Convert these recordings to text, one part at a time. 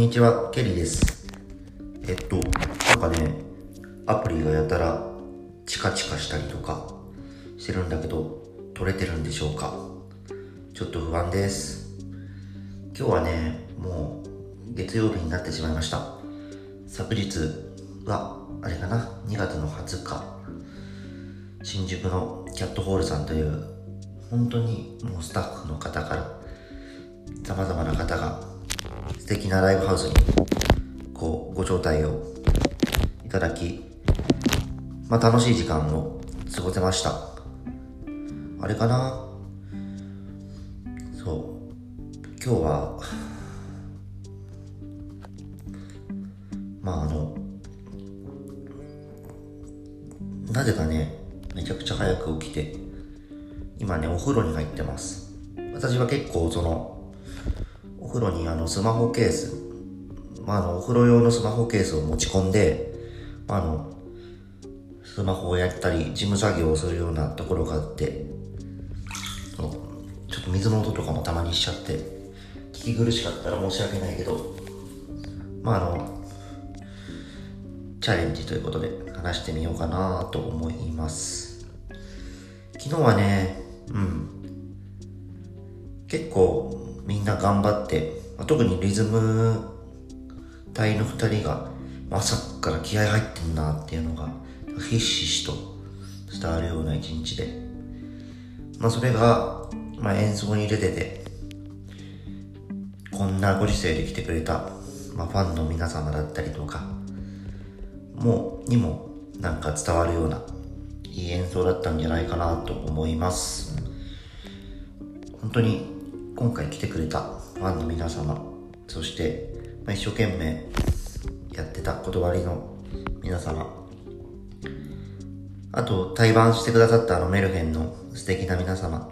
にちは、ケリーです。えっと、なんかね、アプリがやたらチカチカしたりとかしてるんだけど、撮れてるんでしょうか？ちょっと不安です。今日はね、もう月曜日になってしまいました。昨日は、あれかな、2月の20日、新宿のキャットホールさんという、本当にもうスタッフの方から、様々な方が敵なライブハウスにこうご招待をいただき、まあ、楽しい時間を過ごせました。あれかな？そう。今日はまああのなぜかねめちゃくちゃ早く起きて今ねお風呂に入ってます。私は結構その風呂にあのスマホケース、まあ、あのお風呂用のスマホケースを持ち込んで、まあ、あのスマホをやったり事務作業をするようなところがあってちょっと水の音とかもたまにしちゃって聞き苦しかったら申し訳ないけどまああのチャレンジということで話してみようかなと思います。昨日はねうん。結構みんな頑張って、まあ特にリズム隊の2人が朝から気合入ってんなっていうのがひしひしと伝わるような一日で、まあ、それが、まあ、演奏に出ててこんなご時世で来てくれた、まあ、ファンの皆様だったりとかもにもなんか伝わるようないい演奏だったんじゃないかなと思います。本当に今回来てくれたファンの皆様そして、ま、一生懸命やってた断りの皆様あと対バンしてくださったあのメルヘンの素敵な皆様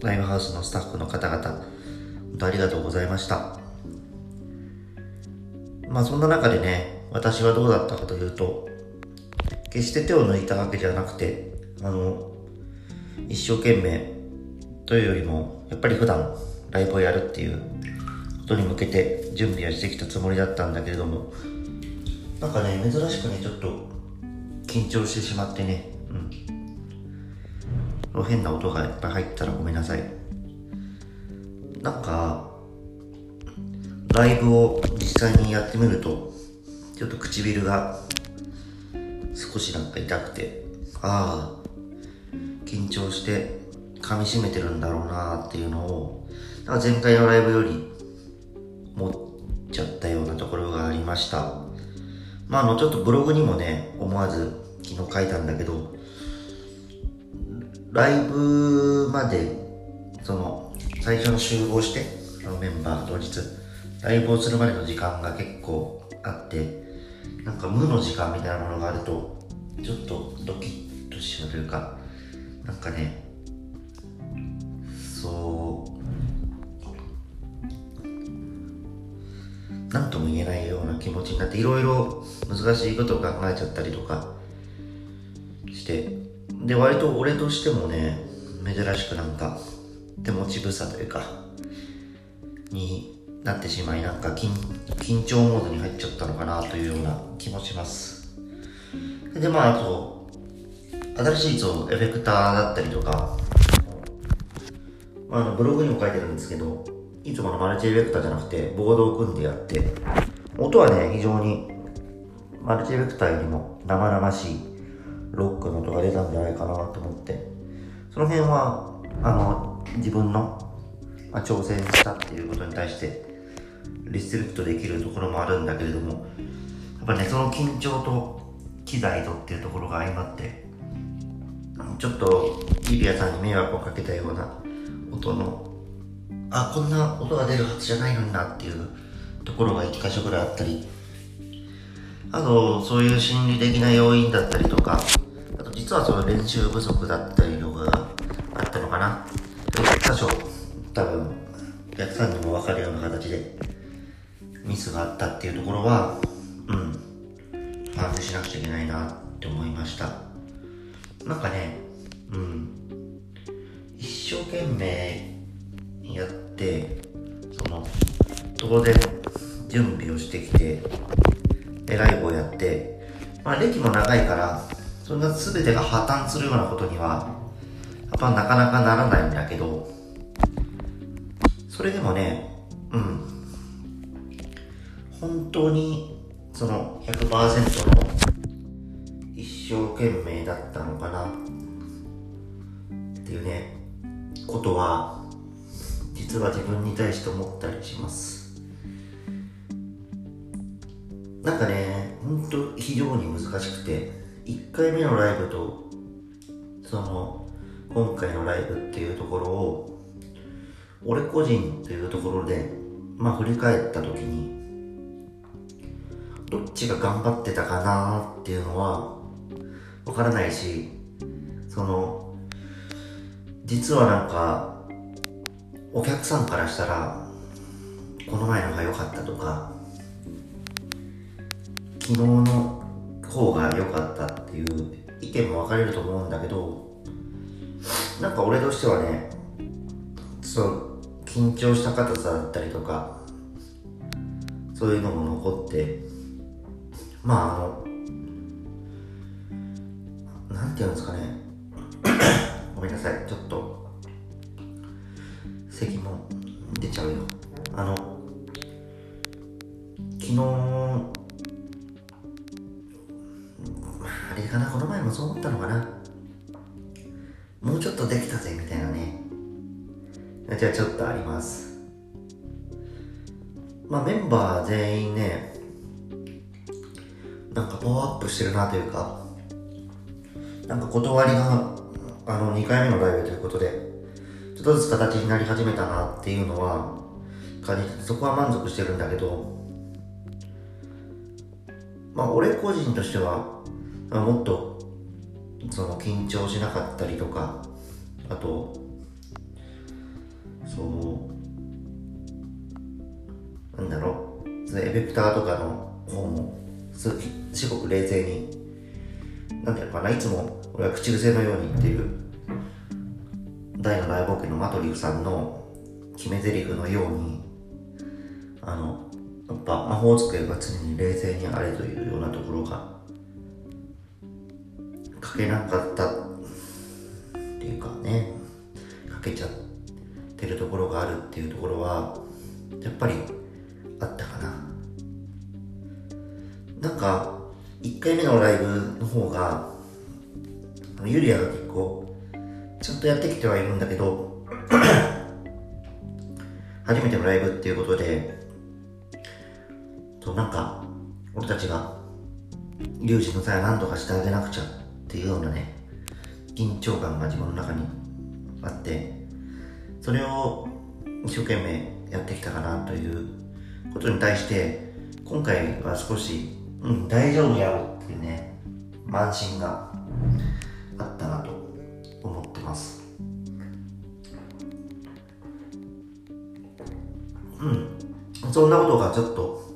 ライブハウスのスタッフの方々本当ありがとうございました。まあそんな中でね私はどうだったかというと決して手を抜いたわけじゃなくてあの一生懸命というよりもやっぱり普段ライブをやるっていうことに向けて準備はしてきたつもりだったんだけれども。なんかね珍しくねちょっと緊張してしまってね。うん。変な音がいっぱい入ったらごめんなさい。なんかライブを実際にやってみるとちょっと唇が少しなんか痛くてああ緊張して噛み締めてるんだろうなっていうのをなんか前回のライブより思っちゃったようなところがありました。まああのちょっとブログにもね思わず昨日書いたんだけどライブまでその最初の集合してそのメンバー当日ライブをするまでの時間が結構あってなんか無の時間みたいなものがあるとちょっとドキッとしまうというかなんかねそう。なんとも言えないような気持ちになっていろいろ難しいことを考えちゃったりとかしてで割と俺としてもね珍しくなんか手持ち無沙というかになってしまいなんか緊緊張モードに入っちゃったのかなというような気もします。でまああと新しいそうエフェクターだったりとか、まあ、のブログにも書いてるんですけどいつものマルチエフェクターじゃなくてボードを組んでやって音はね非常にマルチエフェクターよりも生々しいロックの音が出たんじゃないかなと思ってその辺はあの自分の、まあ、挑戦したっていうことに対してリスペクトできるところもあるんだけれどもやっぱねその緊張と機材とっていうところが相まってちょっとリビアさんに迷惑をかけたような音のあこんな音が出るはずじゃないのになっていうところが1箇所ぐらいあったり。あとそういう心理的な要因だったりとかあと実はその練習不足だったりとかがあったのかな。1箇所多分お客さんにも分かるような形でミスがあったっていうところはうん反省しなくちゃいけないなって思いました。なんかねうん。生懸命やってその当然準備をしてきて、で、ライブをやって、まあ歴も長いから、そんな全てが破綻するようなことには、やっぱなかなかならないんだけど、それでもね、うん。本当に、その100%の一生懸命だったのかなっていうね、ことは、実は自分に対して思ったりします。なんかね、ほんと非常に難しくて、1回目のライブと、その、今回のライブっていうところを、俺個人というところで、まあ振り返った時に、どっちが頑張ってたかなっていうのは、わからないし、その、実はなんか、お客さんからしたら、この前のが良かったとか、昨日の方が良かったっていう意見も分かれると思うんだけど、なんか俺としてはね、そう、緊張した硬さだったりとか、そういうのも残って、まああの、なんていうんですかね、ごめんなさい、ちょっと、咳も出ちゃうよ。あの、昨日、あれかな、この前もそう思ったのかな。もうちょっとできたぜ、みたいなね。じゃあちょっとありますまあメンバー全員ねなんかパワーアップしてるなというかなんか断りがあの2回目のライブということでちょっとずつ形になり始めたなっていうのは感じてそこは満足してるんだけどまあ俺個人としては、あ、もっとその緊張しなかったりとかあとそうなんだろうそのエフェクターとかの方もすごく冷静になんていうのかないつも俺は口癖のように言ってる。大の大冒険のマトリフさんの決め台詞のようにあのやっぱ魔法使いが常に冷静にあれというようなところが書けなかったっていうかね。書けちゃってるところがあるっていうところはやっぱりあったかな。なんか1回目のライブの方がユリアが結構ちゃんとやってきてはいるんだけど 初めてのライブっていうことでとなんか俺たちがリュウジの際は何とかしてあげなくちゃっていうようなね緊張感が自分の中にあってそれを一生懸命やってきたかなということに対して今回は少し、うん、大丈夫やろうっていうね慢心がそんなことがちょっと、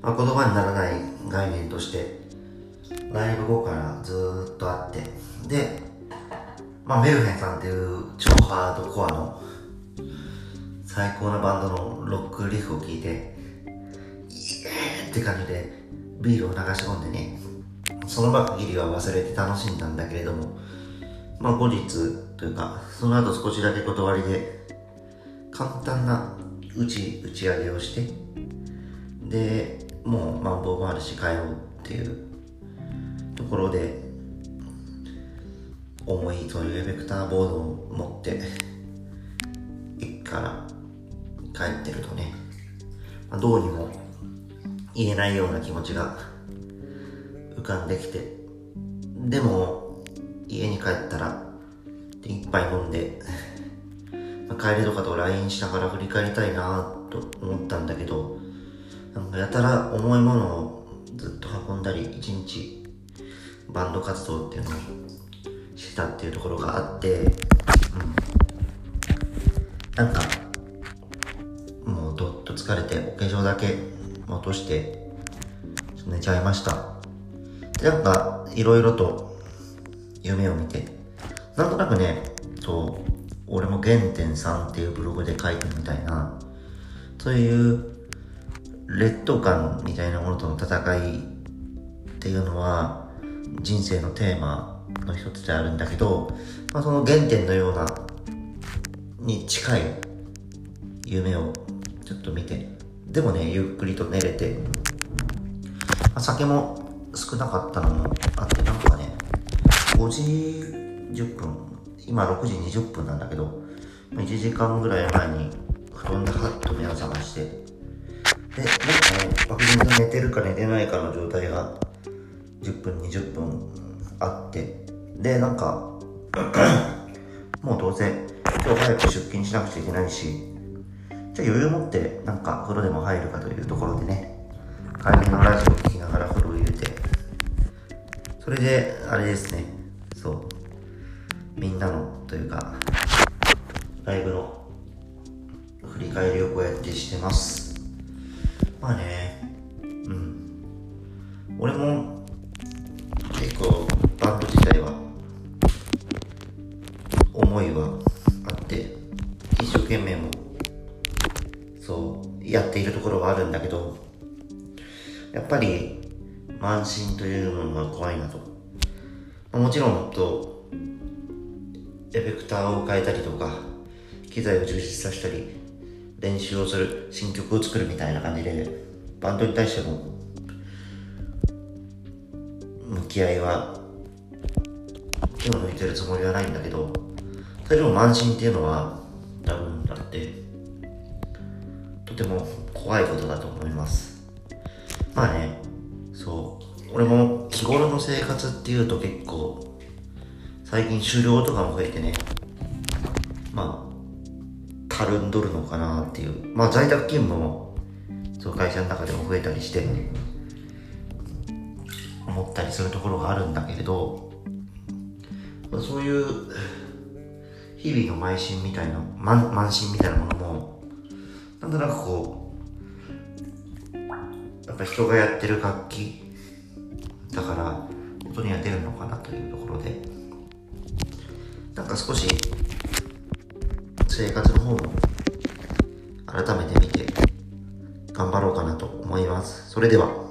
まあ、言葉にならない概念としてライブ後からずっとあってでまあ、メルヘンさんっていう超ハードコアの最高なバンドのロックリフを聴いて、イエーって感じでビールを流し込んでね、その場限りは忘れて楽しんだんだけれども、まあ後日というか、その後少しだけ断りで、簡単な打ち、打ち上げをして、で、もうマンボウもあるし帰ろうっていうところで、重いそういうエフェクターボードを持って駅から帰ってるとね、まあ、どうにも言えないような気持ちが浮かんできてでも家に帰ったら一杯飲んで帰りとかと LINE しながら振り返りたいなと思ったんだけどなんかやたら重いものをずっと運んだり一日バンド活動っていうのをしてたっていうところがあって、うん、なんかもうどっと疲れてお化粧だけ落として寝ちゃいました。でなんかいろいろと夢を見てなんとなくねそう俺も原点さんっていうブログで書いてみたいなそういう劣等感みたいなものとの戦いっていうのは人生のテーマの一つであるんだけど、まあ、その原点のようなに近い夢をちょっと見てでもねゆっくりと寝れて、まあ、酒も少なかったのもあってなんかね5時10分今6時20分なんだけど1時間ぐらい前に布団でハッと目を覚ましてでなんかね漠然と寝てるか寝てないかの状態が10分20分あってでなんかもうどうせ今日早く出勤しなくちゃいけないしじゃあ余裕持ってなんか風呂でも入るかというところでね帰りのラジオを聞きながら風呂を入れてそれであれですねそうみんなのというかライブの振り返りをこうやってしてます。まあねうん。俺も結構バンド自体は思いはあって一生懸命もそうやっているところはあるんだけどやっぱり慢心というのが怖いなと。もちろんとターを変えたりとか機材を充実させたり練習をする新曲を作るみたいな感じでバンドに対しても向き合いは手を抜いてるつもりはないんだけどそれでも慢心っていうのは多分だってとても怖いことだと思います。まあねそう。俺も日頃の生活っていうと結構最近狩猟とかも増えてねまあたるんどるのかなっていう。まあ在宅勤務もそう会社の中でも増えたりして思ったりするところがあるんだけれどまあそういう日々の邁進みたいな慢慢心みたいなものもなんとなくこうやっぱ人がやってる楽器だから音には出るのかなというところでなんか少し生活の方も改めて見て頑張ろうかなと思います。それでは。